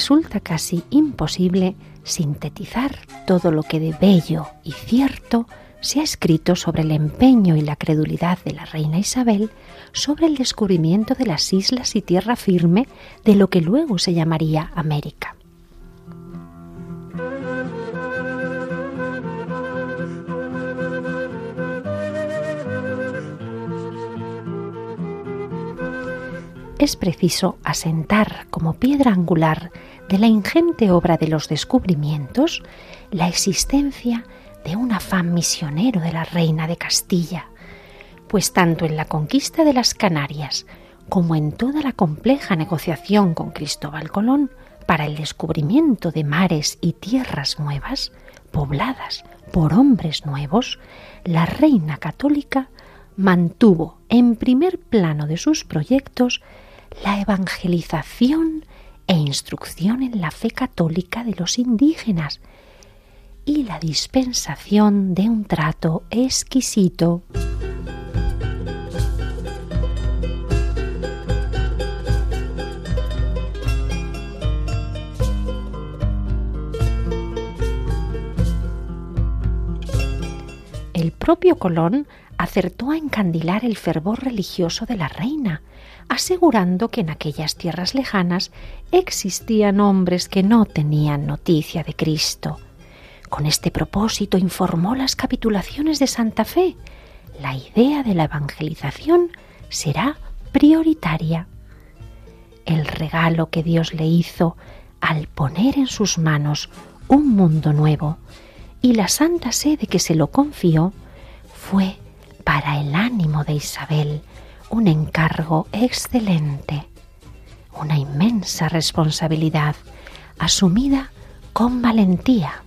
Resulta casi imposible sintetizar todo lo que de bello y cierto se ha escrito sobre el empeño y la credulidad de la reina Isabel sobre el descubrimiento de las islas y tierra firme de lo que luego se llamaría América. Es preciso asentar como piedra angular de la ingente obra de los descubrimientos la existencia de un afán misionero de la reina de Castilla, pues tanto en la conquista de las Canarias como en toda la compleja negociación con Cristóbal Colón para el descubrimiento de mares y tierras nuevas, pobladas por hombres nuevos, la reina católica mantuvo en primer plano de sus proyectos la evangelización e instrucción en la fe católica de los indígenas y la dispensación de un trato exquisito. El propio Colón acertó a encandilar el fervor religioso de la reina, asegurando que en aquellas tierras lejanas existían hombres que no tenían noticia de Cristo. Con este propósito informó las capitulaciones de Santa Fe. La idea de la evangelización será prioritaria. El regalo que Dios le hizo al poner en sus manos un mundo nuevo y la santa sede que se lo confió fue para el ánimo de Isabel un encargo excelente, una inmensa responsabilidad asumida con valentía.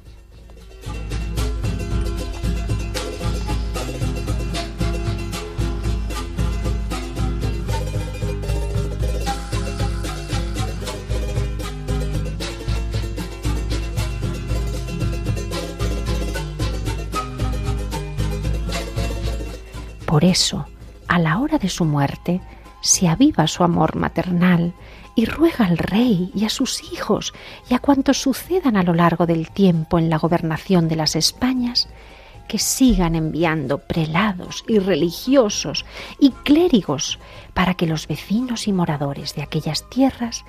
Por eso, a la hora de su muerte, se aviva su amor maternal y ruega al rey y a sus hijos y a cuantos sucedan a lo largo del tiempo en la gobernación de las Españas, que sigan enviando prelados y religiosos y clérigos para que los vecinos y moradores de aquellas tierras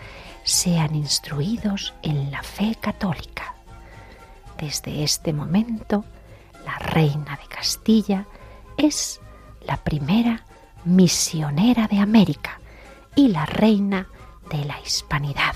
sean instruidos en la fe católica. Desde este momento, la reina de Castilla es la primera misionera de América y la reina de la hispanidad.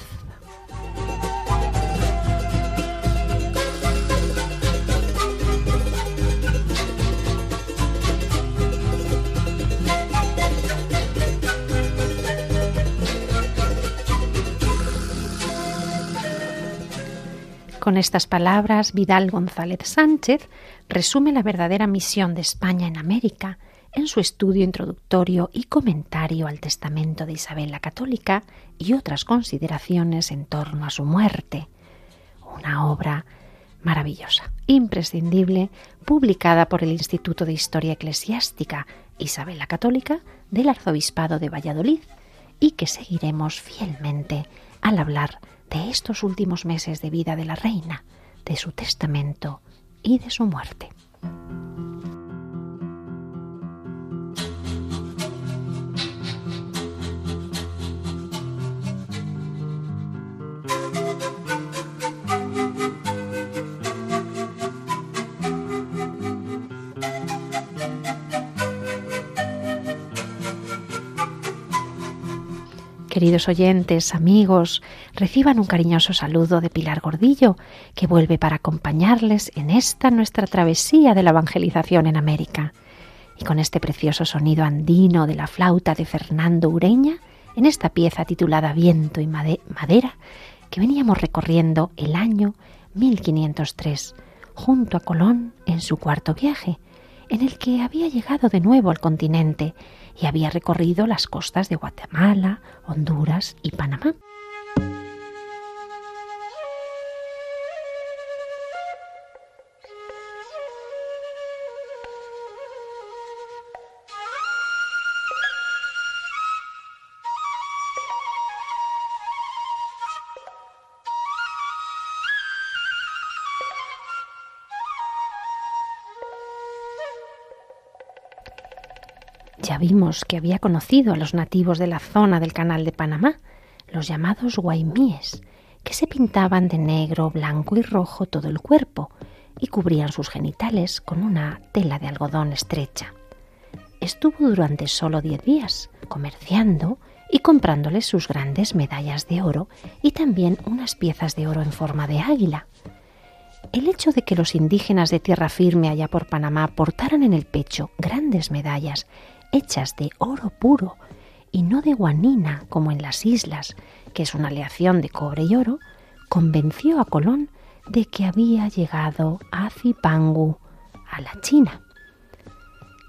Con estas palabras, Vidal González Sánchez resume la verdadera misión de España en América en su estudio introductorio y comentario al testamento de Isabel la Católica y otras consideraciones en torno a su muerte. Una obra maravillosa, imprescindible, publicada por el Instituto de Historia Eclesiástica Isabel la Católica del Arzobispado de Valladolid y que seguiremos fielmente al hablar de estos últimos meses de vida de la reina, de su testamento y de su muerte. Queridos oyentes, amigos, reciban un cariñoso saludo de Pilar Gordillo, que vuelve para acompañarles en esta nuestra travesía de la evangelización en América. Y con este precioso sonido andino de la flauta de Fernando Ureña, en esta pieza titulada Viento y Madera, que veníamos recorriendo el año 1503, junto a Colón en su cuarto viaje, en el que había llegado de nuevo al continente y había recorrido las costas de Guatemala, Honduras y Panamá. Vimos que había conocido a los nativos de la zona del canal de Panamá, los llamados guaymíes, que se pintaban de negro, blanco y rojo todo el cuerpo y cubrían sus genitales con una tela de algodón estrecha. Estuvo durante solo diez días comerciando y comprándoles sus grandes medallas de oro y también unas piezas de oro en forma de águila. El hecho de que los indígenas de tierra firme allá por Panamá portaran en el pecho grandes medallas hechas de oro puro y no de guanina como en las islas, que es una aleación de cobre y oro, convenció a Colón de que había llegado a Zipangu, a la China.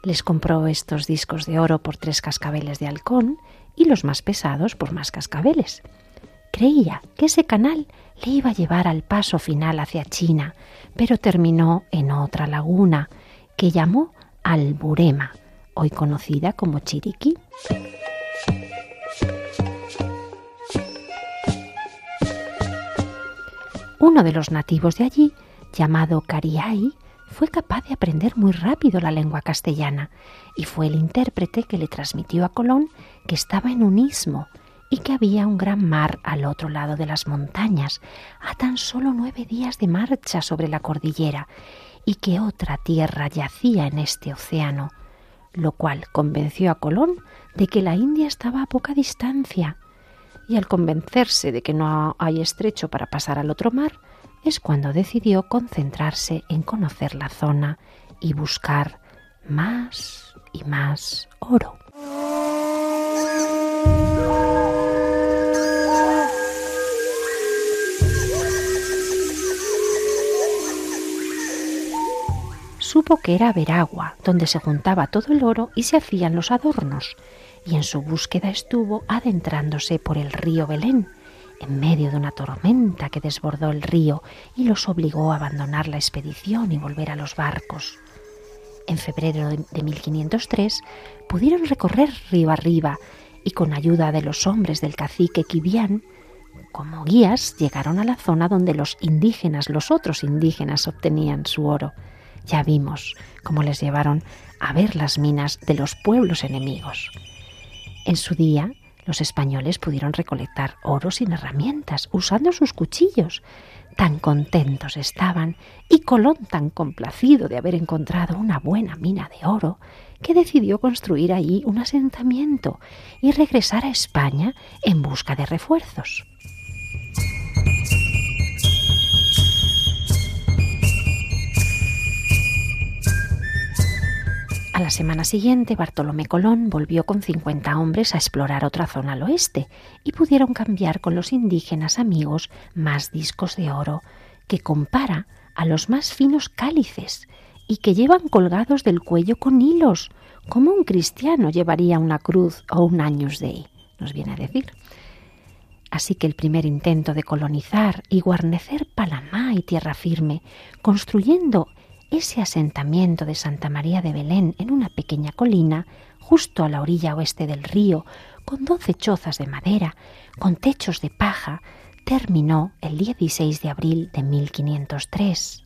Les compró estos discos de oro por tres cascabeles de halcón y los más pesados por más cascabeles. Creía que ese canal le iba a llevar al paso final hacia China, pero terminó en otra laguna que llamó Alburema, hoy conocida como Chiriquí. Uno de los nativos de allí, llamado Cariay, fue capaz de aprender muy rápido la lengua castellana y fue el intérprete que le transmitió a Colón que estaba en un istmo y que había un gran mar al otro lado de las montañas, a tan solo nueve días de marcha sobre la cordillera, y que otra tierra yacía en este océano, lo cual convenció a Colón de que la India estaba a poca distancia. Y al convencerse de que no hay estrecho para pasar al otro mar, es cuando decidió concentrarse en conocer la zona y buscar más y más oro. Supo que era Veragua, donde se juntaba todo el oro y se hacían los adornos, y en su búsqueda estuvo adentrándose por el río Belén, en medio de una tormenta que desbordó el río y los obligó a abandonar la expedición y volver a los barcos. En febrero de 1503 pudieron recorrer río arriba y con ayuda de los hombres del cacique Quibián, como guías llegaron a la zona donde los indígenas, los otros indígenas, obtenían su oro. Ya vimos cómo les llevaron a ver las minas de los pueblos enemigos. En su día, los españoles pudieron recolectar oro sin herramientas, usando sus cuchillos. Tan contentos estaban y Colón tan complacido de haber encontrado una buena mina de oro, que decidió construir allí un asentamiento y regresar a España en busca de refuerzos. A la semana siguiente, Bartolomé Colón volvió con 50 hombres a explorar otra zona al oeste y pudieron cambiar con los indígenas amigos más discos de oro, que compara a los más finos cálices y que llevan colgados del cuello con hilos, como un cristiano llevaría una cruz o un años Dei, nos viene a decir. Así que el primer intento de colonizar y guarnecer Panamá y tierra firme, construyendo ese asentamiento de Santa María de Belén en una pequeña colina, justo a la orilla oeste del río, con doce chozas de madera, con techos de paja, terminó el 16 de abril de 1503.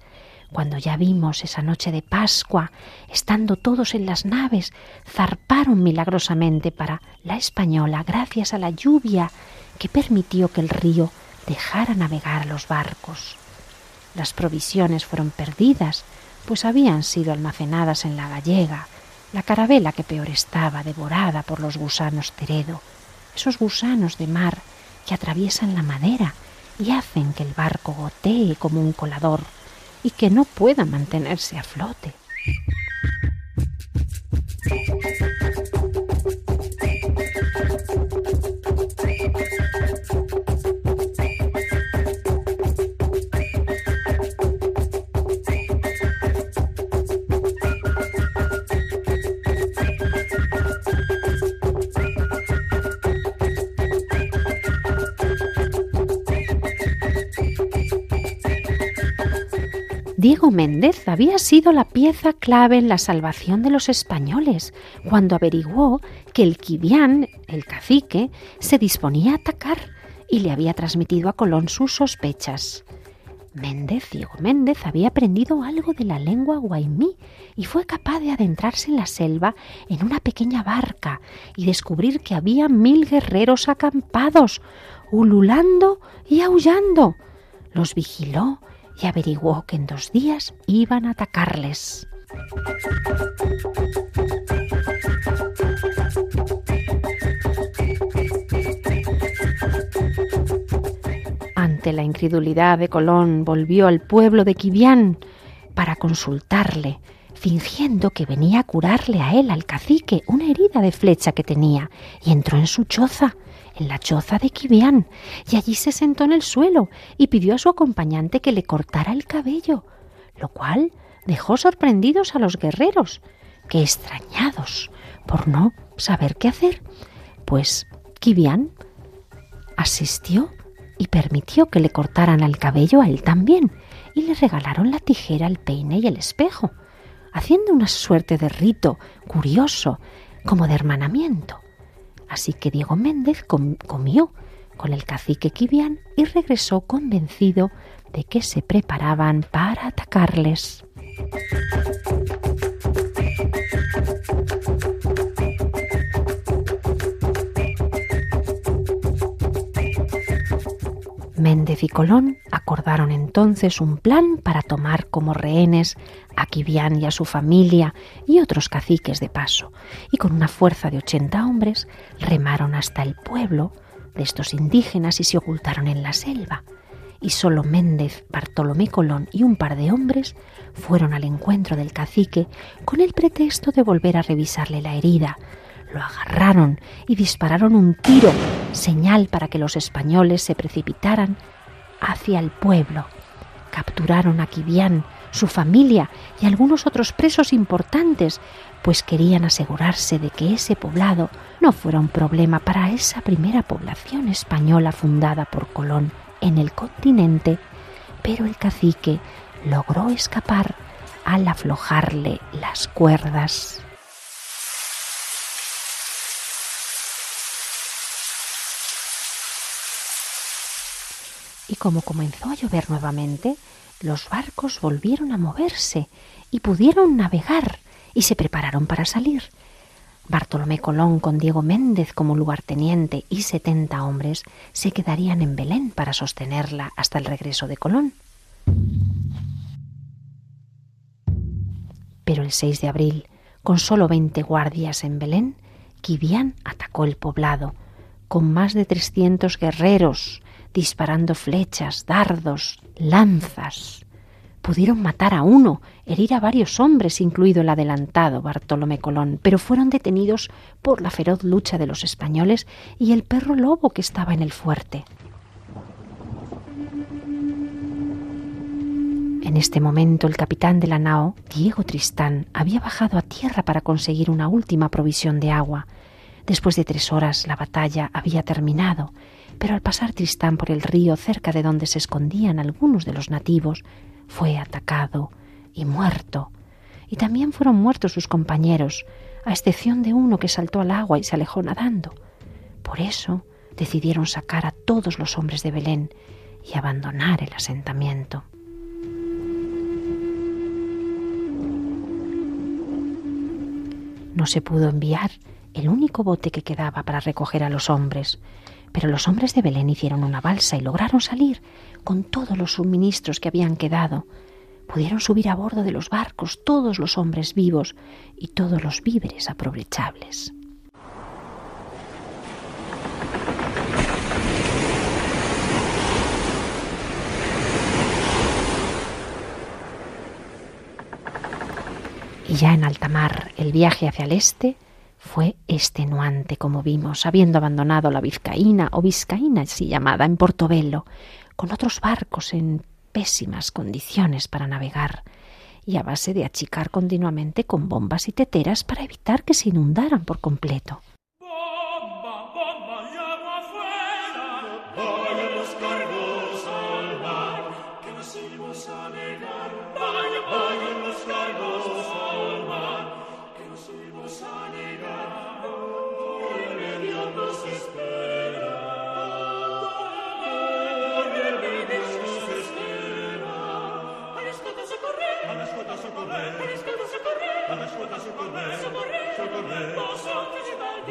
Cuando ya vimos esa noche de Pascua, estando todos en las naves, zarparon milagrosamente para la española gracias a la lluvia que permitió que el río dejara navegar a los barcos. Las provisiones fueron perdidas, pues habían sido almacenadas en la gallega, la carabela que peor estaba, devorada por los gusanos teredo, esos gusanos de mar que atraviesan la madera y hacen que el barco gotee como un colador y que no pueda mantenerse a flote. Diego Méndez había sido la pieza clave en la salvación de los españoles cuando averiguó que el Quibián, el cacique, se disponía a atacar y le había transmitido a Colón sus sospechas. Méndez, Diego Méndez, había aprendido algo de la lengua guaymí y fue capaz de adentrarse en la selva en una pequeña barca y descubrir que había mil guerreros acampados, ululando y aullando. Los vigiló y averiguó que en dos días iban a atacarles. Ante la incredulidad de Colón, volvió al pueblo de Quibián para consultarle, fingiendo que venía a curarle a él, al cacique, una herida de flecha que tenía, y entró en su choza en la choza de Quibián, y allí se sentó en el suelo y pidió a su acompañante que le cortara el cabello, lo cual dejó sorprendidos a los guerreros, que extrañados por no saber qué hacer, pues Quibián asistió y permitió que le cortaran el cabello a él también, y le regalaron la tijera, el peine y el espejo, haciendo una suerte de rito curioso, como de hermanamiento. Así que Diego Méndez comió con el cacique Quibián y regresó convencido de que se preparaban para atacarles. Méndez y Colón acordaron entonces un plan para tomar como rehenes a Quibián y a su familia y otros caciques de paso, y con una fuerza de ochenta hombres remaron hasta el pueblo de estos indígenas y se ocultaron en la selva. Y solo Méndez, Bartolomé Colón y un par de hombres fueron al encuentro del cacique con el pretexto de volver a revisarle la herida, lo agarraron y dispararon un tiro, señal para que los españoles se precipitaran hacia el pueblo. Capturaron a Quibián, su familia y algunos otros presos importantes, pues querían asegurarse de que ese poblado no fuera un problema para esa primera población española fundada por Colón en el continente, pero el cacique logró escapar al aflojarle las cuerdas. Y como comenzó a llover nuevamente, los barcos volvieron a moverse y pudieron navegar y se prepararon para salir. Bartolomé Colón con Diego Méndez como lugarteniente y setenta hombres se quedarían en Belén para sostenerla hasta el regreso de Colón. Pero el 6 de abril, con solo veinte guardias en Belén, Quibián atacó el poblado, con más de trescientos guerreros, disparando flechas, dardos, lanzas. Pudieron matar a uno, herir a varios hombres, incluido el adelantado Bartolomé Colón, pero fueron detenidos por la feroz lucha de los españoles y el perro lobo que estaba en el fuerte. En este momento el capitán de la nao, Diego Tristán, había bajado a tierra para conseguir una última provisión de agua. Después de tres horas la batalla había terminado pero al pasar Tristán por el río cerca de donde se escondían algunos de los nativos, fue atacado y muerto. Y también fueron muertos sus compañeros, a excepción de uno que saltó al agua y se alejó nadando. Por eso decidieron sacar a todos los hombres de Belén y abandonar el asentamiento. No se pudo enviar el único bote que quedaba para recoger a los hombres. Pero los hombres de Belén hicieron una balsa y lograron salir con todos los suministros que habían quedado. Pudieron subir a bordo de los barcos todos los hombres vivos y todos los víveres aprovechables. Y ya en alta mar, el viaje hacia el este fue extenuante, como vimos, habiendo abandonado la Vizcaína o Vizcaína así llamada en Portobelo, con otros barcos en pésimas condiciones para navegar y a base de achicar continuamente con bombas y teteras para evitar que se inundaran por completo.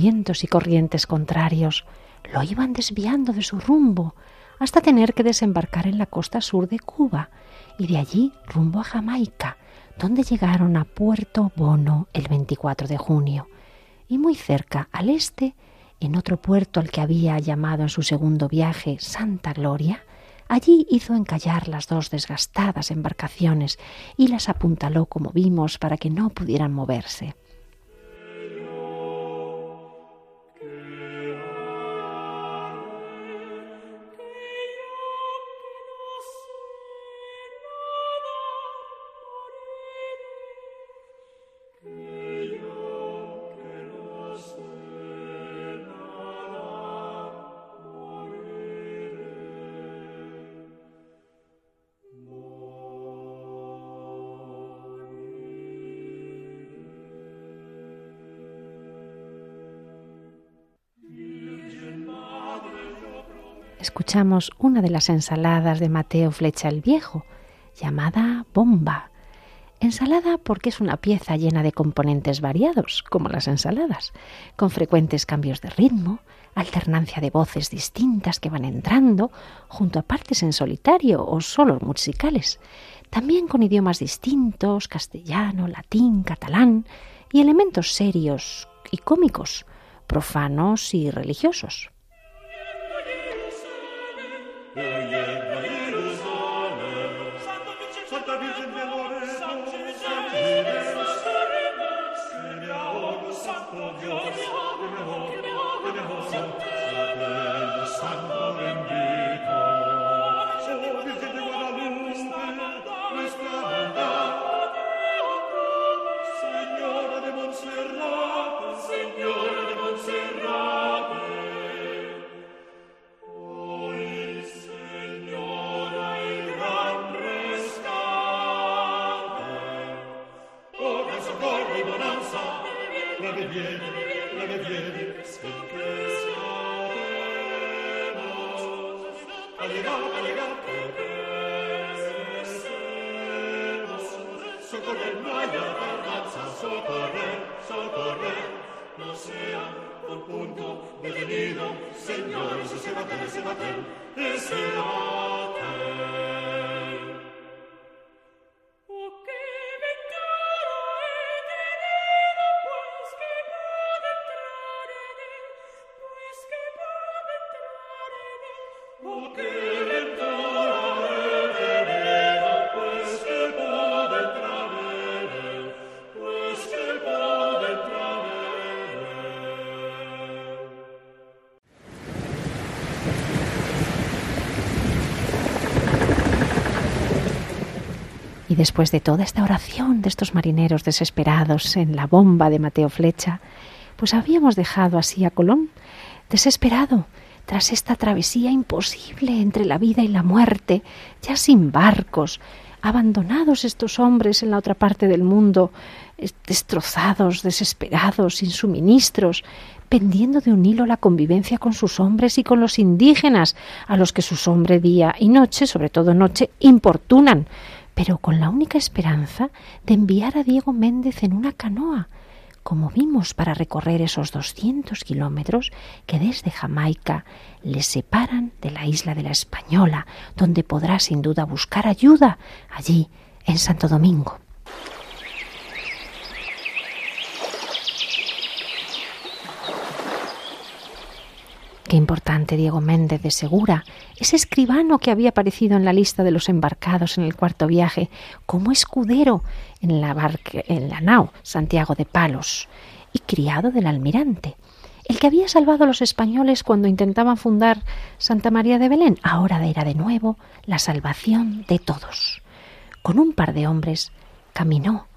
vientos y corrientes contrarios lo iban desviando de su rumbo hasta tener que desembarcar en la costa sur de Cuba y de allí rumbo a Jamaica, donde llegaron a Puerto Bono el 24 de junio. Y muy cerca, al este, en otro puerto al que había llamado en su segundo viaje Santa Gloria, allí hizo encallar las dos desgastadas embarcaciones y las apuntaló como vimos para que no pudieran moverse. Escuchamos una de las ensaladas de Mateo Flecha el Viejo, llamada bomba. Ensalada porque es una pieza llena de componentes variados, como las ensaladas, con frecuentes cambios de ritmo, alternancia de voces distintas que van entrando, junto a partes en solitario o solos musicales, también con idiomas distintos, castellano, latín, catalán, y elementos serios y cómicos, profanos y religiosos. Yeah, yeah. Y después de toda esta oración de estos marineros desesperados en la bomba de Mateo Flecha, pues habíamos dejado así a Colón, desesperado, tras esta travesía imposible entre la vida y la muerte, ya sin barcos, abandonados estos hombres en la otra parte del mundo, destrozados, desesperados, sin suministros, pendiendo de un hilo la convivencia con sus hombres y con los indígenas, a los que sus hombres día y noche, sobre todo noche, importunan, pero con la única esperanza de enviar a Diego Méndez en una canoa, como vimos para recorrer esos doscientos kilómetros que desde Jamaica le separan de la isla de la Española, donde podrá sin duda buscar ayuda allí en Santo Domingo. Qué importante Diego Méndez de Segura, ese escribano que había aparecido en la lista de los embarcados en el cuarto viaje como escudero en la, barca, en la nao Santiago de Palos y criado del almirante, el que había salvado a los españoles cuando intentaban fundar Santa María de Belén, ahora era de nuevo la salvación de todos. Con un par de hombres caminó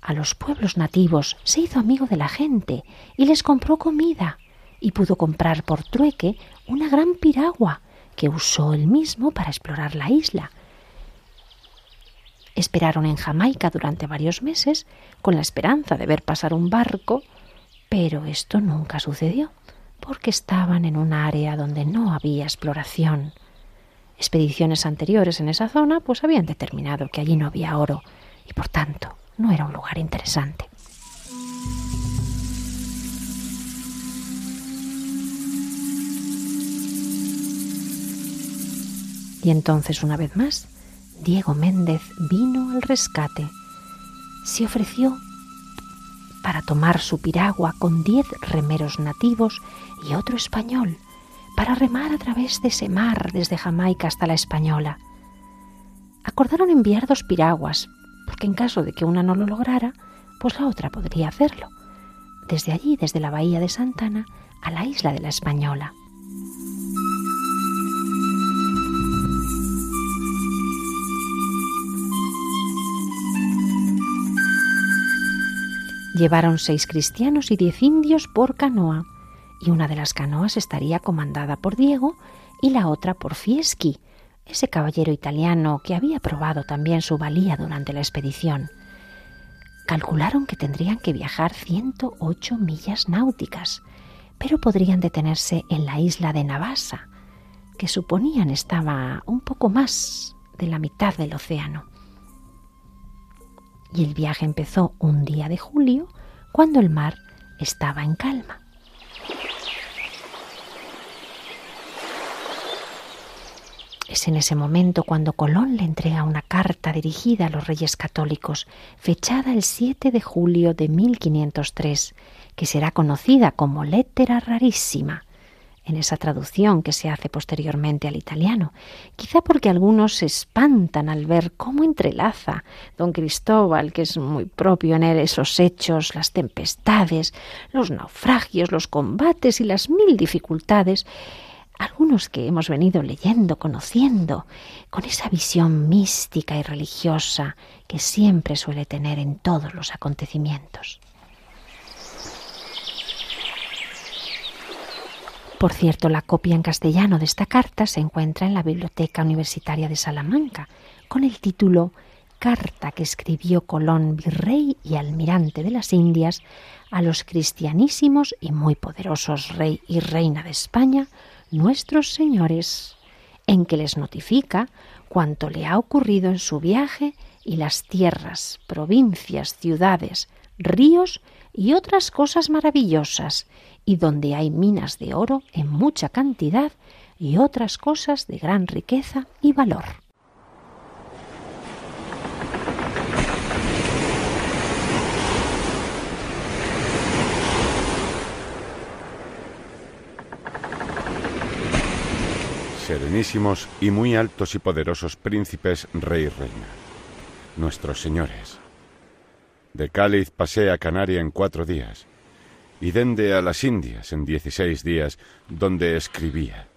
a los pueblos nativos, se hizo amigo de la gente y les compró comida y pudo comprar por trueque una gran piragua que usó él mismo para explorar la isla. Esperaron en Jamaica durante varios meses con la esperanza de ver pasar un barco, pero esto nunca sucedió, porque estaban en un área donde no había exploración. Expediciones anteriores en esa zona pues habían determinado que allí no había oro y por tanto no era un lugar interesante. Y entonces, una vez más, Diego Méndez vino al rescate. Se ofreció para tomar su piragua con diez remeros nativos y otro español, para remar a través de ese mar desde Jamaica hasta la Española. Acordaron enviar dos piraguas, porque en caso de que una no lo lograra, pues la otra podría hacerlo. Desde allí, desde la bahía de Santana, a la isla de la Española. Llevaron seis cristianos y diez indios por canoa, y una de las canoas estaría comandada por Diego y la otra por Fieschi, ese caballero italiano que había probado también su valía durante la expedición. Calcularon que tendrían que viajar 108 millas náuticas, pero podrían detenerse en la isla de Navassa, que suponían estaba un poco más de la mitad del océano y el viaje empezó un día de julio cuando el mar estaba en calma. Es en ese momento cuando Colón le entrega una carta dirigida a los reyes católicos, fechada el 7 de julio de 1503, que será conocida como Lettera Rarísima, en esa traducción que se hace posteriormente al italiano, quizá porque algunos se espantan al ver cómo entrelaza don Cristóbal, que es muy propio en él, esos hechos, las tempestades, los naufragios, los combates y las mil dificultades, algunos que hemos venido leyendo, conociendo, con esa visión mística y religiosa que siempre suele tener en todos los acontecimientos. Por cierto, la copia en castellano de esta carta se encuentra en la Biblioteca Universitaria de Salamanca, con el título Carta que escribió Colón, virrey y almirante de las Indias, a los cristianísimos y muy poderosos rey y reina de España, nuestros señores, en que les notifica cuanto le ha ocurrido en su viaje y las tierras, provincias, ciudades, ríos y otras cosas maravillosas, y donde hay minas de oro en mucha cantidad y otras cosas de gran riqueza y valor. Serenísimos y muy altos y poderosos príncipes, rey y reina, nuestros señores. De Cáliz pasé a Canaria en cuatro días y dende a las Indias en dieciséis días, donde escribía.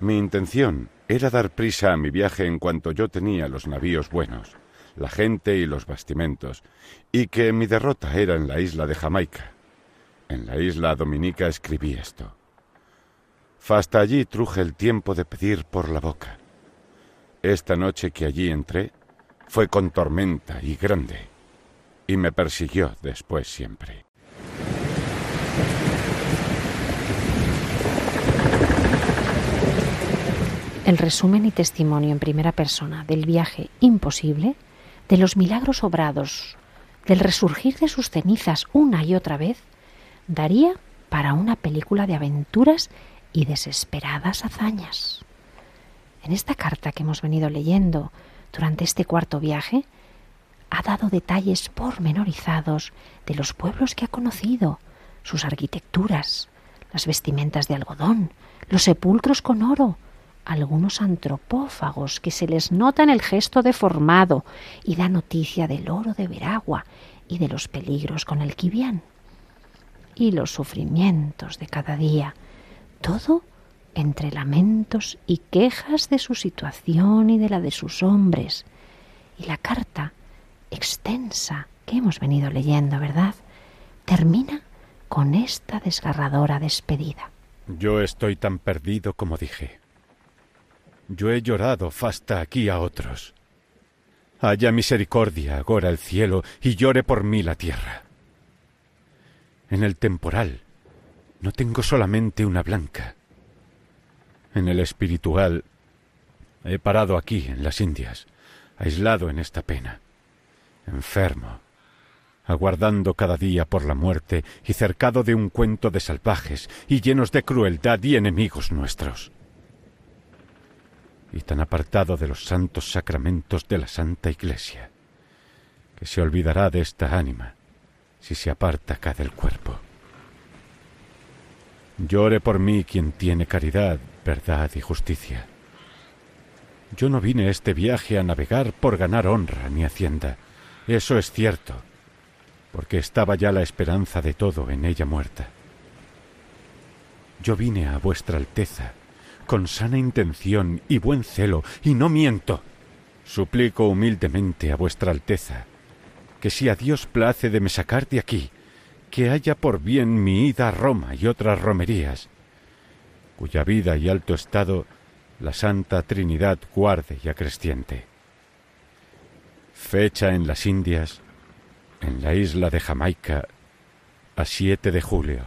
Mi intención era dar prisa a mi viaje en cuanto yo tenía los navíos buenos, la gente y los bastimentos, y que mi derrota era en la isla de Jamaica. En la isla dominica escribí esto. Fasta allí truje el tiempo de pedir por la boca. Esta noche que allí entré, fue con tormenta y grande, y me persiguió después siempre. El resumen y testimonio en primera persona del viaje imposible, de los milagros obrados, del resurgir de sus cenizas una y otra vez, daría para una película de aventuras y desesperadas hazañas. En esta carta que hemos venido leyendo durante este cuarto viaje, ha dado detalles pormenorizados de los pueblos que ha conocido, sus arquitecturas, las vestimentas de algodón, los sepulcros con oro, algunos antropófagos que se les nota en el gesto deformado y da noticia del oro de Veragua y de los peligros con el Quibián y los sufrimientos de cada día, todo entre lamentos y quejas de su situación y de la de sus hombres. Y la carta extensa que hemos venido leyendo, ¿verdad? Termina con esta desgarradora despedida. Yo estoy tan perdido como dije. Yo he llorado hasta aquí a otros. Haya misericordia agora el cielo y llore por mí la tierra. En el temporal no tengo solamente una blanca. En el espiritual he parado aquí, en las Indias, aislado en esta pena, enfermo, aguardando cada día por la muerte y cercado de un cuento de salvajes y llenos de crueldad y enemigos nuestros. Y tan apartado de los santos sacramentos de la Santa Iglesia, que se olvidará de esta ánima si se aparta acá del cuerpo. Llore por mí quien tiene caridad, verdad y justicia. Yo no vine este viaje a navegar por ganar honra ni hacienda. Eso es cierto, porque estaba ya la esperanza de todo en ella muerta. Yo vine a vuestra Alteza con sana intención y buen celo, y no miento. Suplico humildemente a vuestra Alteza que si a Dios place de me sacar de aquí, que haya por bien mi ida a Roma y otras romerías, cuya vida y alto estado la Santa Trinidad guarde y acreciente. Fecha en las Indias, en la isla de Jamaica, a 7 de julio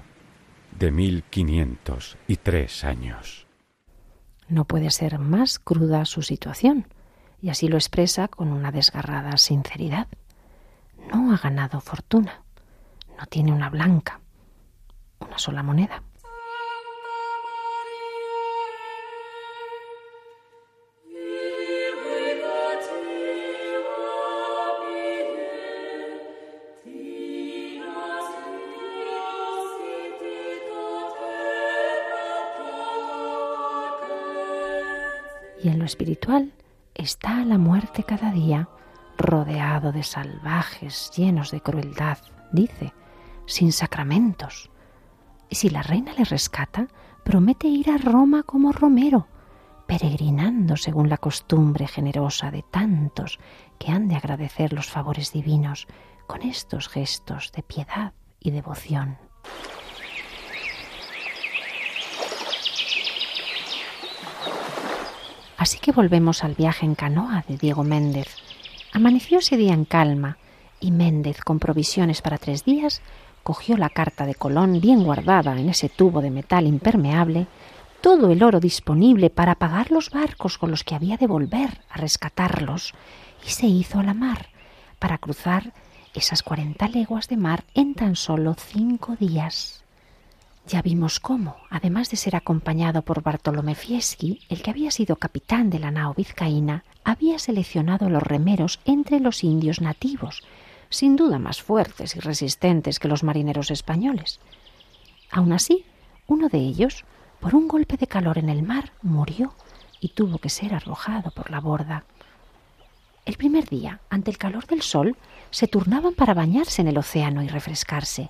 de mil quinientos y tres años. No puede ser más cruda su situación, y así lo expresa con una desgarrada sinceridad no ha ganado fortuna, no tiene una blanca, una sola moneda. Y en lo espiritual está la muerte cada día rodeado de salvajes llenos de crueldad, dice, sin sacramentos. Y si la reina le rescata, promete ir a Roma como romero, peregrinando según la costumbre generosa de tantos que han de agradecer los favores divinos con estos gestos de piedad y devoción. Así que volvemos al viaje en canoa de Diego Méndez, Amaneció ese día en calma y Méndez, con provisiones para tres días, cogió la carta de Colón bien guardada en ese tubo de metal impermeable, todo el oro disponible para pagar los barcos con los que había de volver a rescatarlos, y se hizo a la mar para cruzar esas cuarenta leguas de mar en tan solo cinco días. Ya vimos cómo, además de ser acompañado por Bartolomé Fieschi, el que había sido capitán de la nao vizcaína, había seleccionado los remeros entre los indios nativos, sin duda más fuertes y resistentes que los marineros españoles. Aun así, uno de ellos, por un golpe de calor en el mar, murió y tuvo que ser arrojado por la borda. El primer día, ante el calor del sol, se turnaban para bañarse en el océano y refrescarse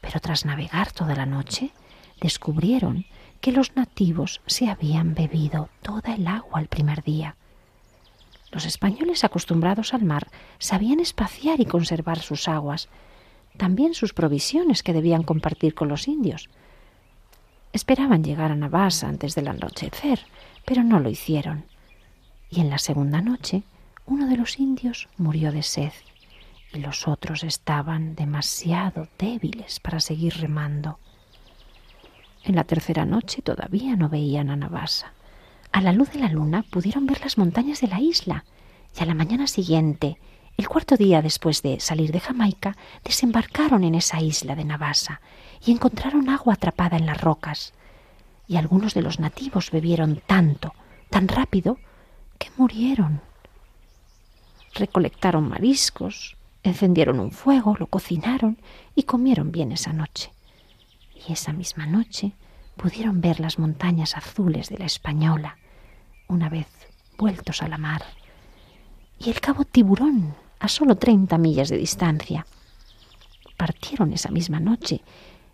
pero tras navegar toda la noche, descubrieron que los nativos se habían bebido toda el agua el primer día. Los españoles acostumbrados al mar sabían espaciar y conservar sus aguas, también sus provisiones que debían compartir con los indios. Esperaban llegar a Navas antes del anochecer, pero no lo hicieron. Y en la segunda noche, uno de los indios murió de sed y los otros estaban demasiado débiles para seguir remando. En la tercera noche todavía no veían a Navasa. A la luz de la luna pudieron ver las montañas de la isla y a la mañana siguiente, el cuarto día después de salir de Jamaica, desembarcaron en esa isla de Navasa y encontraron agua atrapada en las rocas. Y algunos de los nativos bebieron tanto, tan rápido, que murieron. Recolectaron mariscos, encendieron un fuego, lo cocinaron y comieron bien esa noche. Y esa misma noche pudieron ver las montañas azules de la Española, una vez vueltos a la mar, y el cabo Tiburón a solo treinta millas de distancia. Partieron esa misma noche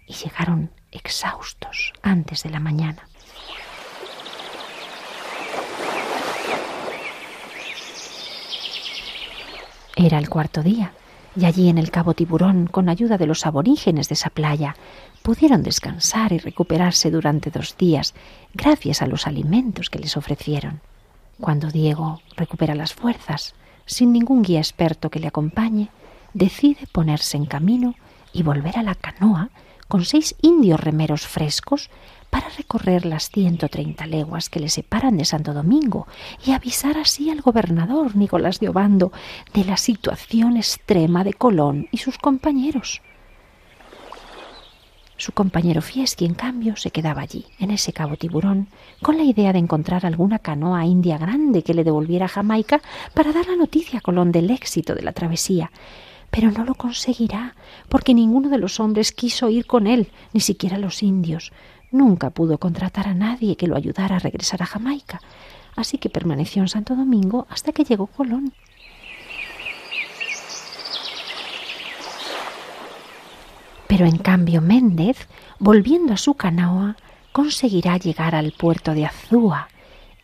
y llegaron exhaustos antes de la mañana. Era el cuarto día, y allí en el Cabo Tiburón, con ayuda de los aborígenes de esa playa, pudieron descansar y recuperarse durante dos días gracias a los alimentos que les ofrecieron. Cuando Diego recupera las fuerzas, sin ningún guía experto que le acompañe, decide ponerse en camino y volver a la canoa con seis indios remeros frescos para recorrer las 130 leguas que le separan de Santo Domingo y avisar así al gobernador Nicolás de Obando de la situación extrema de Colón y sus compañeros. Su compañero Fieschi, en cambio, se quedaba allí, en ese cabo tiburón, con la idea de encontrar alguna canoa india grande que le devolviera a Jamaica para dar la noticia a Colón del éxito de la travesía. Pero no lo conseguirá, porque ninguno de los hombres quiso ir con él, ni siquiera los indios. Nunca pudo contratar a nadie que lo ayudara a regresar a Jamaica, así que permaneció en Santo Domingo hasta que llegó Colón. Pero en cambio Méndez, volviendo a su canoa, conseguirá llegar al puerto de Azúa,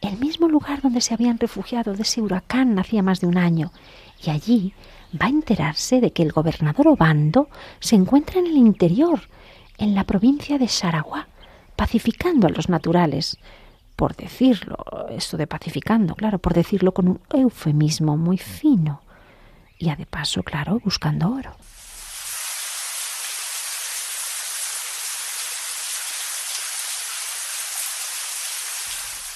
el mismo lugar donde se habían refugiado de ese huracán hacía más de un año, y allí va a enterarse de que el gobernador Obando se encuentra en el interior, en la provincia de Saragua, pacificando a los naturales, por decirlo, esto de pacificando, claro, por decirlo con un eufemismo muy fino, y a de paso, claro, buscando oro.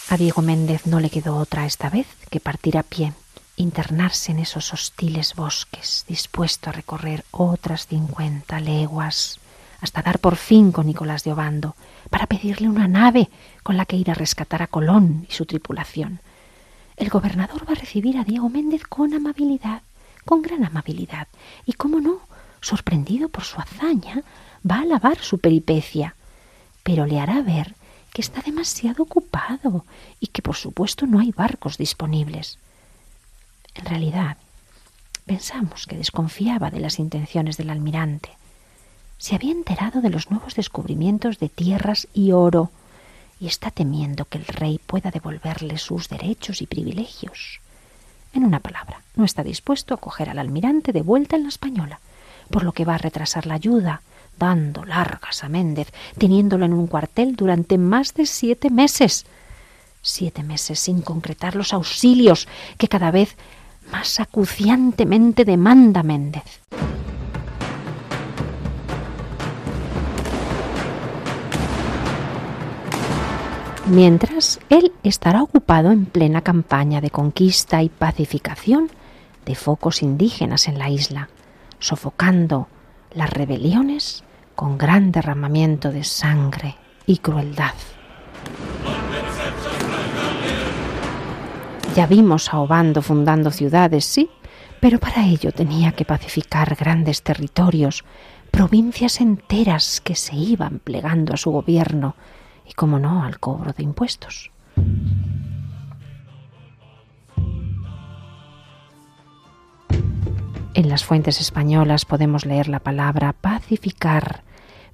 A Diego Méndez no le quedó otra esta vez que partir a pie, internarse en esos hostiles bosques, dispuesto a recorrer otras cincuenta leguas, hasta dar por fin con Nicolás de Obando, para pedirle una nave con la que ir a rescatar a Colón y su tripulación. El gobernador va a recibir a Diego Méndez con amabilidad, con gran amabilidad, y cómo no, sorprendido por su hazaña, va a alabar su peripecia, pero le hará ver que está demasiado ocupado y que por supuesto no hay barcos disponibles. En realidad, pensamos que desconfiaba de las intenciones del almirante. Se había enterado de los nuevos descubrimientos de tierras y oro y está temiendo que el rey pueda devolverle sus derechos y privilegios. En una palabra, no está dispuesto a coger al almirante de vuelta en la española, por lo que va a retrasar la ayuda dando largas a Méndez, teniéndolo en un cuartel durante más de siete meses. Siete meses sin concretar los auxilios que cada vez más acuciantemente demanda Méndez. Mientras, él estará ocupado en plena campaña de conquista y pacificación de focos indígenas en la isla, sofocando las rebeliones con gran derramamiento de sangre y crueldad. Ya vimos a Obando fundando ciudades, sí, pero para ello tenía que pacificar grandes territorios, provincias enteras que se iban plegando a su gobierno y, como no, al cobro de impuestos. En las fuentes españolas podemos leer la palabra pacificar,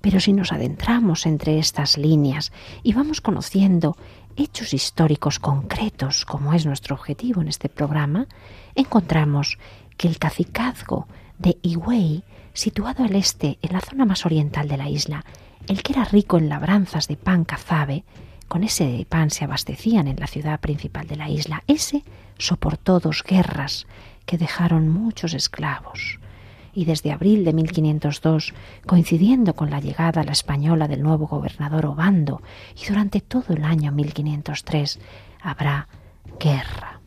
pero si nos adentramos entre estas líneas y vamos conociendo hechos históricos concretos, como es nuestro objetivo en este programa, encontramos que el cacicazgo de Higüey, situado al este, en la zona más oriental de la isla, el que era rico en labranzas de pan cazabe, Con ese pan se abastecían en la ciudad principal de la isla. Ese soportó dos guerras que dejaron muchos esclavos. Y desde abril de 1502, coincidiendo con la llegada a la española del nuevo gobernador Obando, y durante todo el año 1503, habrá guerra.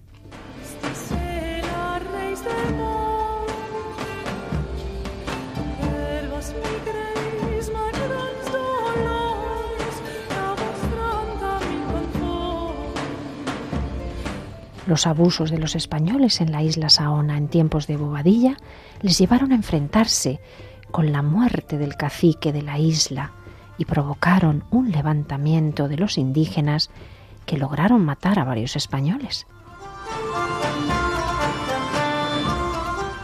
Los abusos de los españoles en la isla Saona en tiempos de Bobadilla les llevaron a enfrentarse con la muerte del cacique de la isla y provocaron un levantamiento de los indígenas que lograron matar a varios españoles.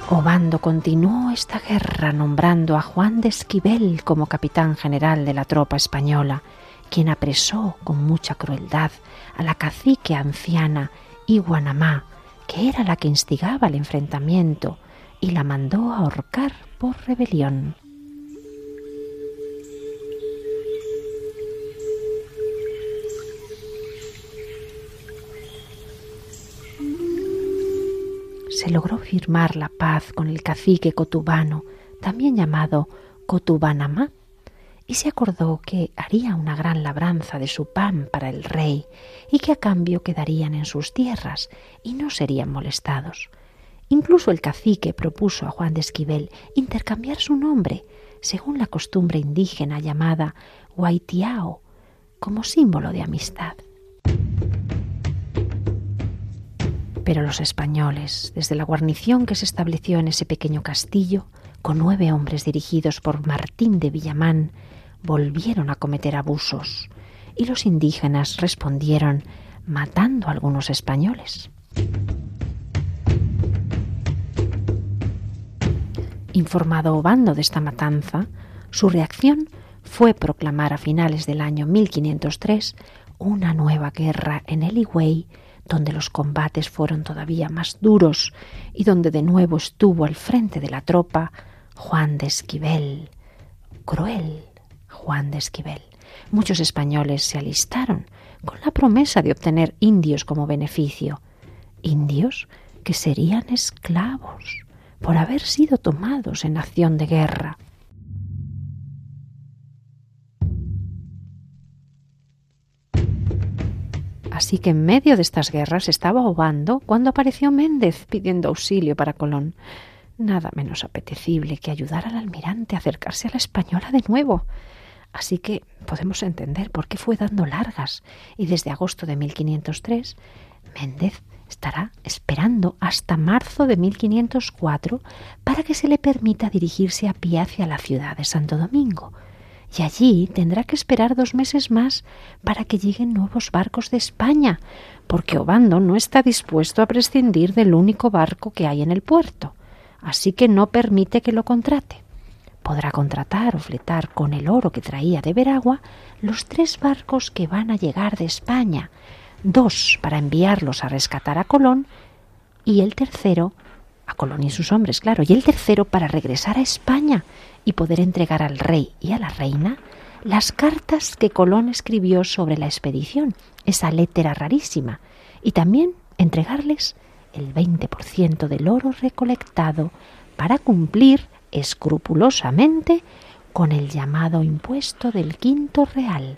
Obando continuó esta guerra nombrando a Juan de Esquivel como capitán general de la tropa española, quien apresó con mucha crueldad a la cacique anciana y Guanamá, que era la que instigaba el enfrentamiento, y la mandó a ahorcar por rebelión. Se logró firmar la paz con el cacique cotubano, también llamado Cotubanamá, y se acordó que haría una gran labranza de su pan para el rey y que a cambio quedarían en sus tierras y no serían molestados. Incluso el cacique propuso a Juan de Esquivel intercambiar su nombre, según la costumbre indígena llamada Huaitiao, como símbolo de amistad. Pero los españoles, desde la guarnición que se estableció en ese pequeño castillo, con nueve hombres dirigidos por Martín de Villamán, volvieron a cometer abusos y los indígenas respondieron matando a algunos españoles. Informado Obando de esta matanza, su reacción fue proclamar a finales del año 1503 una nueva guerra en el donde los combates fueron todavía más duros y donde de nuevo estuvo al frente de la tropa Juan de Esquivel, cruel Juan de Esquivel. Muchos españoles se alistaron con la promesa de obtener indios como beneficio, indios que serían esclavos por haber sido tomados en acción de guerra. Así que en medio de estas guerras estaba Obando cuando apareció Méndez pidiendo auxilio para Colón. Nada menos apetecible que ayudar al almirante a acercarse a la española de nuevo. Así que podemos entender por qué fue dando largas y desde agosto de 1503 Méndez estará esperando hasta marzo de 1504 para que se le permita dirigirse a pie hacia la ciudad de Santo Domingo. Y allí tendrá que esperar dos meses más para que lleguen nuevos barcos de España, porque Obando no está dispuesto a prescindir del único barco que hay en el puerto, así que no permite que lo contrate. Podrá contratar o fletar con el oro que traía de Veragua los tres barcos que van a llegar de España, dos para enviarlos a rescatar a Colón y el tercero, a Colón y sus hombres, claro, y el tercero para regresar a España y poder entregar al rey y a la reina las cartas que Colón escribió sobre la expedición, esa letra rarísima, y también entregarles el 20% del oro recolectado para cumplir escrupulosamente con el llamado impuesto del quinto real.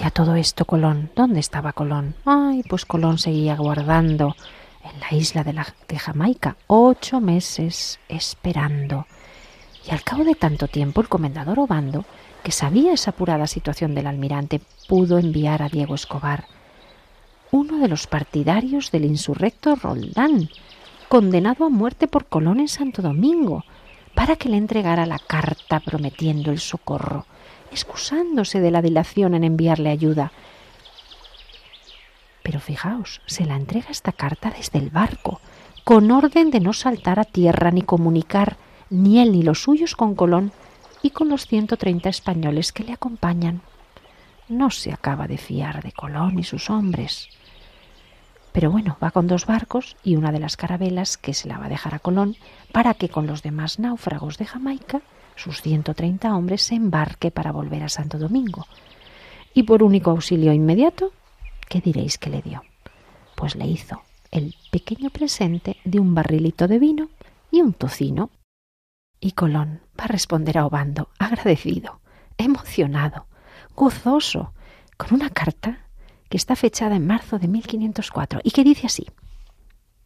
Y a todo esto Colón, ¿dónde estaba Colón? Ay, pues Colón seguía guardando en la isla de, la, de Jamaica ocho meses esperando. Y al cabo de tanto tiempo el comendador Obando, que sabía esa apurada situación del almirante, pudo enviar a Diego Escobar uno de los partidarios del insurrecto Roldán, condenado a muerte por Colón en Santo Domingo, para que le entregara la carta prometiendo el socorro, excusándose de la dilación en enviarle ayuda. Pero fijaos, se la entrega esta carta desde el barco, con orden de no saltar a tierra ni comunicar ni él ni los suyos con Colón y con los 130 españoles que le acompañan. No se acaba de fiar de Colón y sus hombres. Pero bueno, va con dos barcos y una de las carabelas que se la va a dejar a Colón para que con los demás náufragos de Jamaica sus 130 hombres se embarque para volver a Santo Domingo. Y por único auxilio inmediato, ¿qué diréis que le dio? Pues le hizo el pequeño presente de un barrilito de vino y un tocino. Y Colón va a responder a Obando, agradecido, emocionado, gozoso, con una carta que está fechada en marzo de 1504 y que dice así.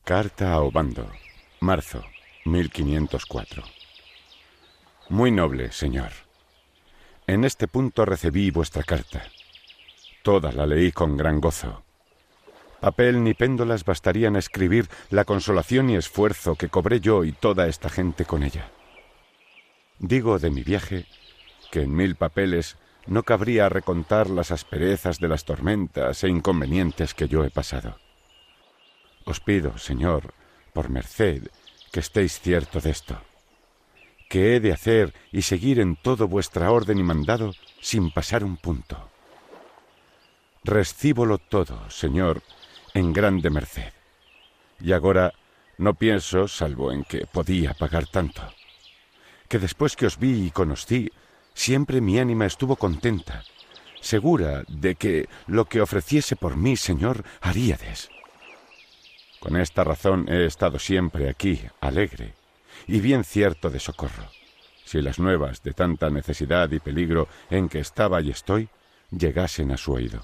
Carta a Obando, marzo 1504. Muy noble, señor. En este punto recibí vuestra carta. Toda la leí con gran gozo. Papel ni péndolas bastarían a escribir la consolación y esfuerzo que cobré yo y toda esta gente con ella. Digo de mi viaje que en mil papeles no cabría recontar las asperezas de las tormentas e inconvenientes que yo he pasado. Os pido, Señor, por merced, que estéis cierto de esto que he de hacer y seguir en todo vuestra orden y mandado sin pasar un punto. Recíbolo todo, Señor, en grande merced. Y ahora no pienso, salvo en que podía pagar tanto, que después que os vi y conocí, siempre mi ánima estuvo contenta, segura de que lo que ofreciese por mí, Señor, haríades. Con esta razón he estado siempre aquí, alegre, y bien cierto de socorro, si las nuevas de tanta necesidad y peligro en que estaba y estoy llegasen a su oído.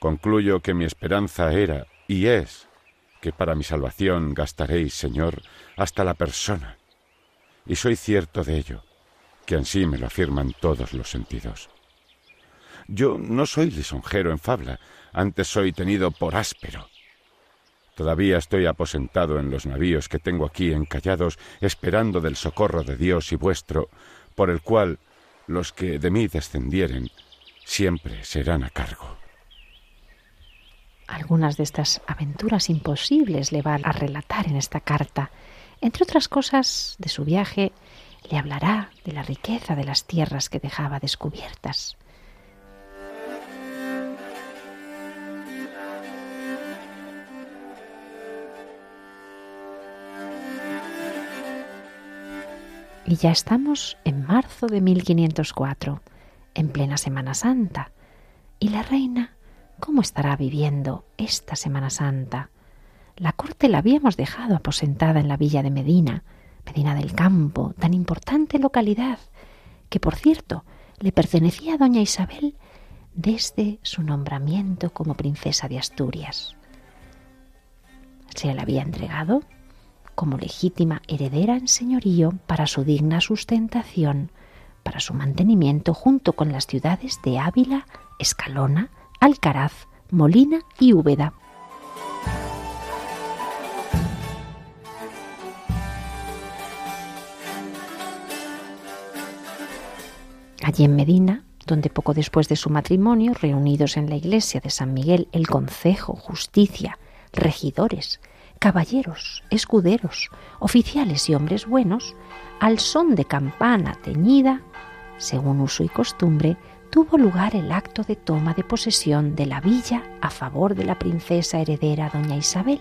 Concluyo que mi esperanza era y es que para mi salvación gastaréis, Señor, hasta la persona, y soy cierto de ello, que ansí me lo afirman todos los sentidos. Yo no soy lisonjero en fabla, antes soy tenido por áspero, Todavía estoy aposentado en los navíos que tengo aquí encallados, esperando del socorro de Dios y vuestro, por el cual los que de mí descendieren siempre serán a cargo. Algunas de estas aventuras imposibles le va a relatar en esta carta. Entre otras cosas de su viaje, le hablará de la riqueza de las tierras que dejaba descubiertas, Y ya estamos en marzo de 1504, en plena Semana Santa. ¿Y la reina cómo estará viviendo esta Semana Santa? La corte la habíamos dejado aposentada en la villa de Medina, Medina del Campo, tan importante localidad, que por cierto le pertenecía a doña Isabel desde su nombramiento como princesa de Asturias. Se le había entregado como legítima heredera en señorío para su digna sustentación, para su mantenimiento junto con las ciudades de Ávila, Escalona, Alcaraz, Molina y Úbeda. Allí en Medina, donde poco después de su matrimonio, reunidos en la iglesia de San Miguel el concejo, justicia, regidores, caballeros, escuderos, oficiales y hombres buenos, al son de campana teñida, según uso y costumbre, tuvo lugar el acto de toma de posesión de la villa a favor de la princesa heredera doña Isabel,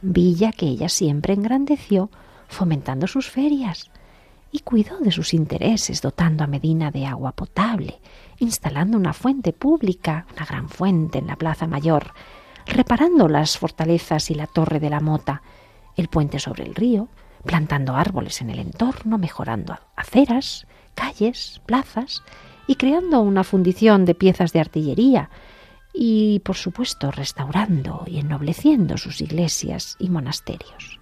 villa que ella siempre engrandeció fomentando sus ferias y cuidó de sus intereses dotando a Medina de agua potable, instalando una fuente pública, una gran fuente en la Plaza Mayor, reparando las fortalezas y la torre de la mota, el puente sobre el río, plantando árboles en el entorno, mejorando aceras, calles, plazas y creando una fundición de piezas de artillería y, por supuesto, restaurando y ennobleciendo sus iglesias y monasterios.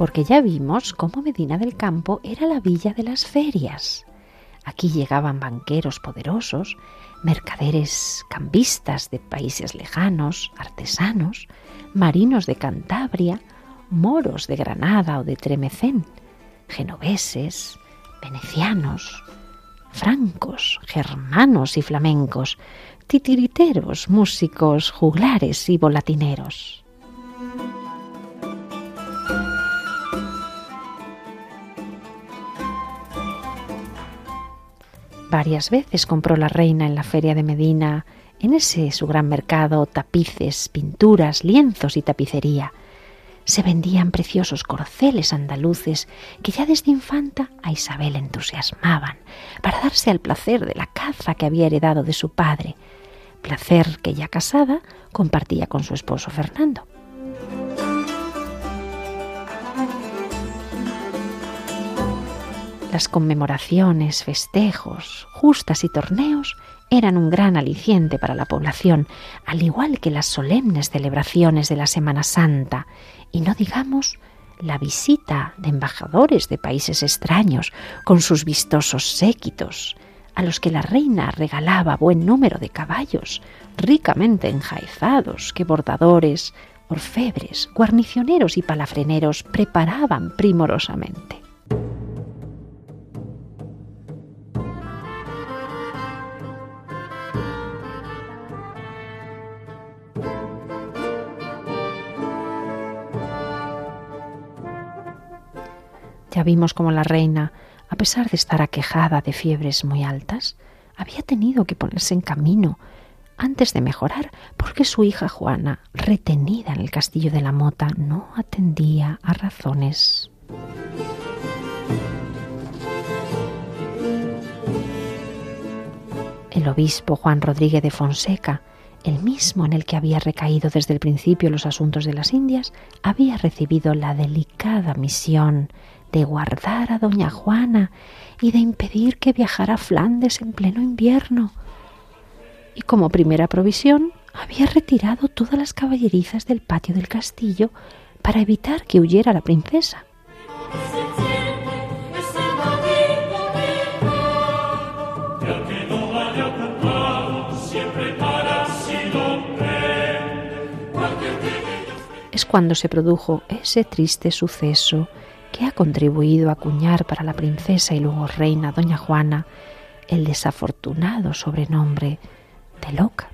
Porque ya vimos cómo Medina del Campo era la villa de las ferias. Aquí llegaban banqueros poderosos, mercaderes cambistas de países lejanos, artesanos, marinos de Cantabria, moros de Granada o de Tremecén, genoveses, venecianos, francos, germanos y flamencos, titiriteros, músicos, juglares y volatineros. Varias veces compró la reina en la feria de Medina, en ese su gran mercado, tapices, pinturas, lienzos y tapicería. Se vendían preciosos corceles andaluces que ya desde infanta a Isabel entusiasmaban para darse al placer de la caza que había heredado de su padre, placer que ya casada compartía con su esposo Fernando. Las conmemoraciones, festejos, justas y torneos eran un gran aliciente para la población, al igual que las solemnes celebraciones de la Semana Santa, y no digamos la visita de embajadores de países extraños con sus vistosos séquitos, a los que la reina regalaba buen número de caballos, ricamente enjaizados, que bordadores, orfebres, guarnicioneros y palafreneros preparaban primorosamente. Ya vimos cómo la reina, a pesar de estar aquejada de fiebres muy altas, había tenido que ponerse en camino antes de mejorar, porque su hija Juana, retenida en el castillo de la Mota, no atendía a razones. El obispo Juan Rodríguez de Fonseca, el mismo en el que había recaído desde el principio los asuntos de las Indias, había recibido la delicada misión de guardar a doña Juana y de impedir que viajara a Flandes en pleno invierno. Y como primera provisión había retirado todas las caballerizas del patio del castillo para evitar que huyera la princesa. Es cuando se produjo ese triste suceso ha contribuido a acuñar para la princesa y luego reina doña Juana el desafortunado sobrenombre de loca.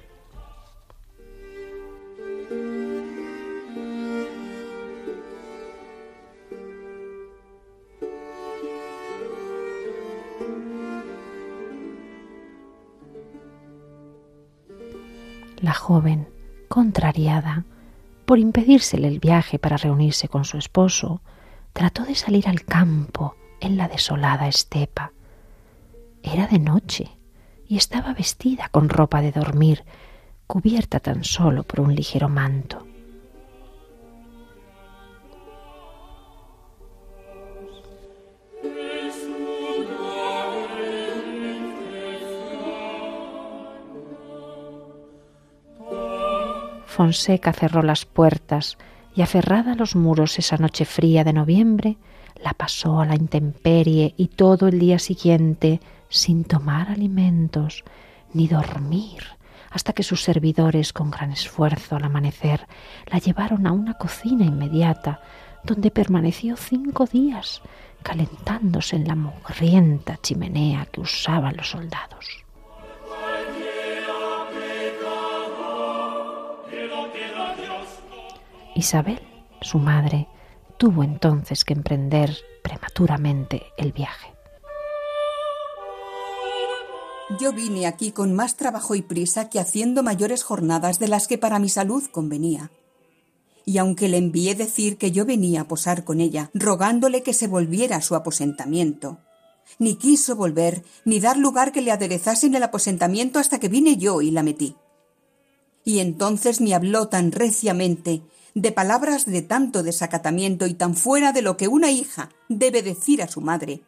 La joven, contrariada por impedírsele el viaje para reunirse con su esposo, trató de salir al campo en la desolada estepa. Era de noche y estaba vestida con ropa de dormir, cubierta tan solo por un ligero manto. Fonseca cerró las puertas y aferrada a los muros esa noche fría de noviembre, la pasó a la intemperie y todo el día siguiente sin tomar alimentos ni dormir, hasta que sus servidores, con gran esfuerzo al amanecer, la llevaron a una cocina inmediata, donde permaneció cinco días, calentándose en la mugrienta chimenea que usaban los soldados. Isabel, su madre, tuvo entonces que emprender prematuramente el viaje. Yo vine aquí con más trabajo y prisa que haciendo mayores jornadas de las que para mi salud convenía. Y aunque le envié decir que yo venía a posar con ella, rogándole que se volviera a su aposentamiento, ni quiso volver ni dar lugar que le aderezasen el aposentamiento hasta que vine yo y la metí. Y entonces me habló tan reciamente de palabras de tanto desacatamiento y tan fuera de lo que una hija debe decir a su madre,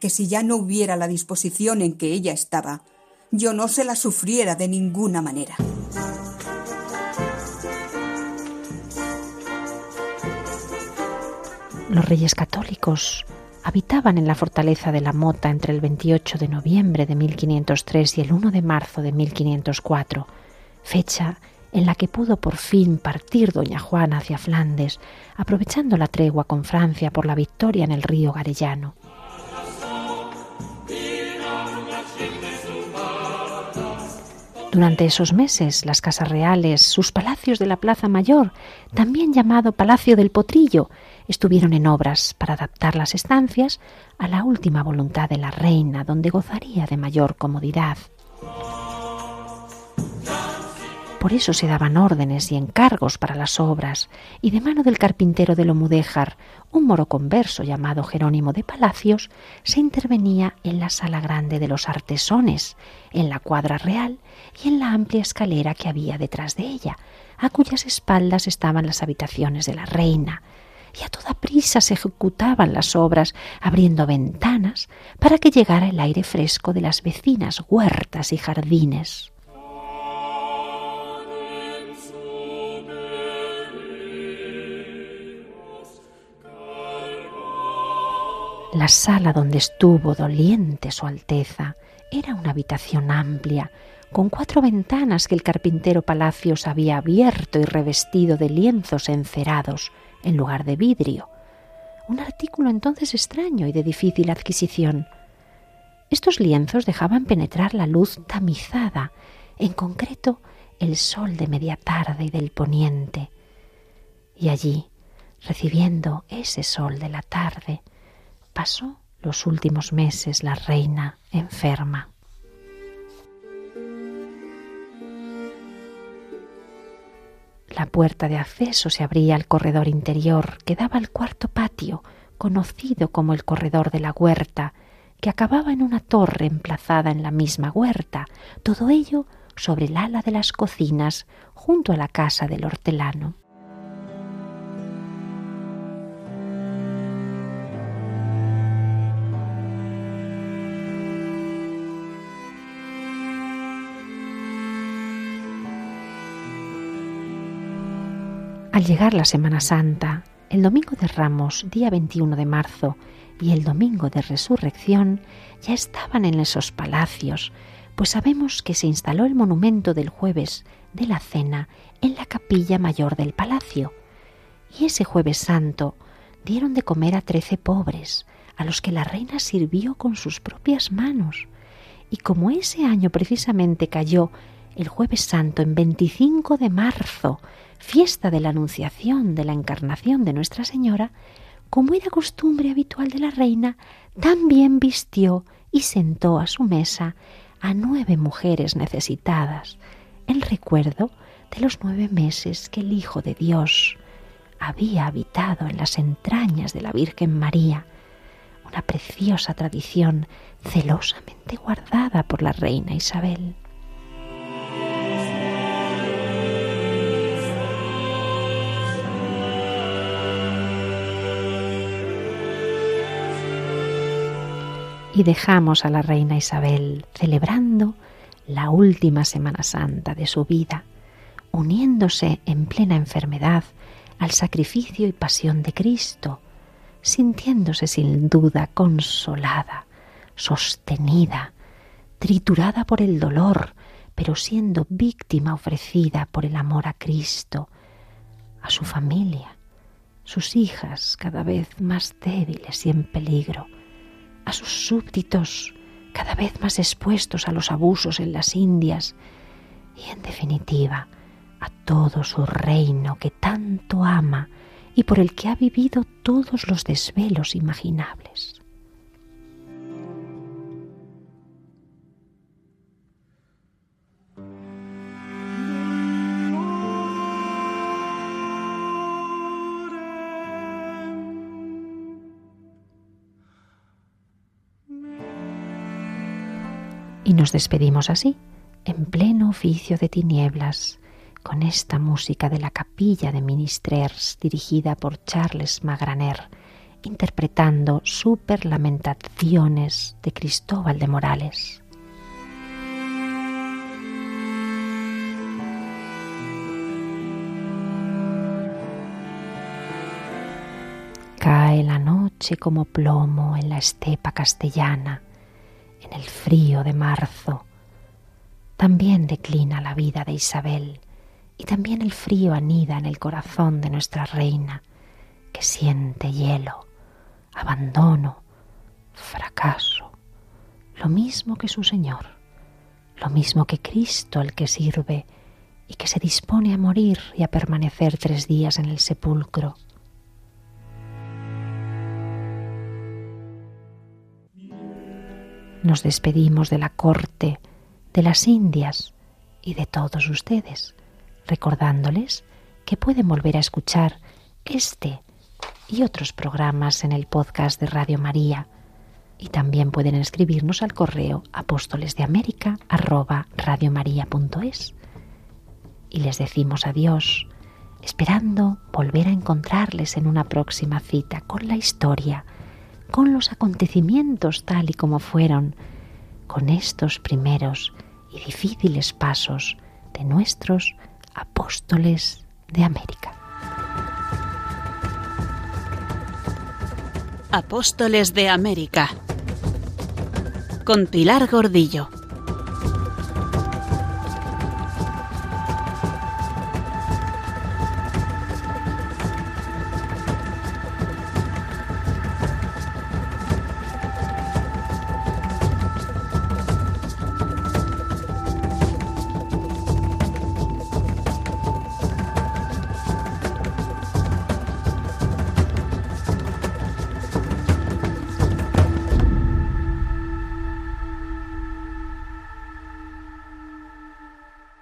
que si ya no hubiera la disposición en que ella estaba, yo no se la sufriera de ninguna manera. Los reyes católicos habitaban en la fortaleza de la Mota entre el 28 de noviembre de 1503 y el 1 de marzo de 1504, fecha en la que pudo por fin partir doña Juana hacia Flandes, aprovechando la tregua con Francia por la victoria en el río Garellano. Durante esos meses, las casas reales, sus palacios de la Plaza Mayor, también llamado Palacio del Potrillo, estuvieron en obras para adaptar las estancias a la última voluntad de la reina, donde gozaría de mayor comodidad. Por eso se daban órdenes y encargos para las obras, y de mano del carpintero de Lomudéjar, un moro converso llamado Jerónimo de Palacios, se intervenía en la sala grande de los artesones, en la cuadra real y en la amplia escalera que había detrás de ella, a cuyas espaldas estaban las habitaciones de la reina, y a toda prisa se ejecutaban las obras, abriendo ventanas para que llegara el aire fresco de las vecinas huertas y jardines. La sala donde estuvo doliente Su Alteza era una habitación amplia, con cuatro ventanas que el carpintero Palacios había abierto y revestido de lienzos encerados en lugar de vidrio, un artículo entonces extraño y de difícil adquisición. Estos lienzos dejaban penetrar la luz tamizada, en concreto el sol de media tarde y del poniente. Y allí, recibiendo ese sol de la tarde, pasó los últimos meses la reina enferma. La puerta de acceso se abría al corredor interior que daba al cuarto patio, conocido como el corredor de la huerta, que acababa en una torre emplazada en la misma huerta, todo ello sobre el ala de las cocinas, junto a la casa del hortelano. Al llegar la Semana Santa, el domingo de Ramos, día 21 de marzo, y el domingo de Resurrección, ya estaban en esos palacios, pues sabemos que se instaló el monumento del jueves de la cena en la capilla mayor del palacio. Y ese jueves santo dieron de comer a trece pobres, a los que la reina sirvió con sus propias manos. Y como ese año precisamente cayó el jueves santo en 25 de marzo, fiesta de la Anunciación de la Encarnación de Nuestra Señora, como era costumbre habitual de la reina, también vistió y sentó a su mesa a nueve mujeres necesitadas, en recuerdo de los nueve meses que el Hijo de Dios había habitado en las entrañas de la Virgen María, una preciosa tradición celosamente guardada por la reina Isabel. Y dejamos a la reina Isabel celebrando la última Semana Santa de su vida, uniéndose en plena enfermedad al sacrificio y pasión de Cristo, sintiéndose sin duda consolada, sostenida, triturada por el dolor, pero siendo víctima ofrecida por el amor a Cristo, a su familia, sus hijas cada vez más débiles y en peligro, a sus súbditos cada vez más expuestos a los abusos en las Indias y en definitiva a todo su reino que tanto ama y por el que ha vivido todos los desvelos imaginables. Y nos despedimos así, en pleno oficio de tinieblas, con esta música de la capilla de Ministrers dirigida por Charles Magraner, interpretando Super Lamentaciones de Cristóbal de Morales. Cae la noche como plomo en la estepa castellana en el frío de marzo. También declina la vida de Isabel y también el frío anida en el corazón de nuestra reina, que siente hielo, abandono, fracaso, lo mismo que su Señor, lo mismo que Cristo el que sirve y que se dispone a morir y a permanecer tres días en el sepulcro. Nos despedimos de la corte, de las Indias y de todos ustedes, recordándoles que pueden volver a escuchar este y otros programas en el podcast de Radio María. Y también pueden escribirnos al correo apóstoles de América Y les decimos adiós, esperando volver a encontrarles en una próxima cita con la historia, con los acontecimientos tal y como fueron, con estos primeros y difíciles pasos de nuestros apóstoles de América. Apóstoles de América con Pilar Gordillo.